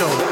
me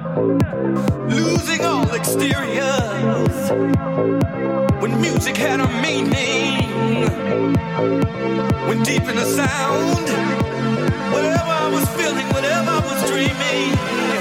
Losing all exteriors when music had a meaning. When deep in the sound, whatever I was feeling, whatever I was dreaming.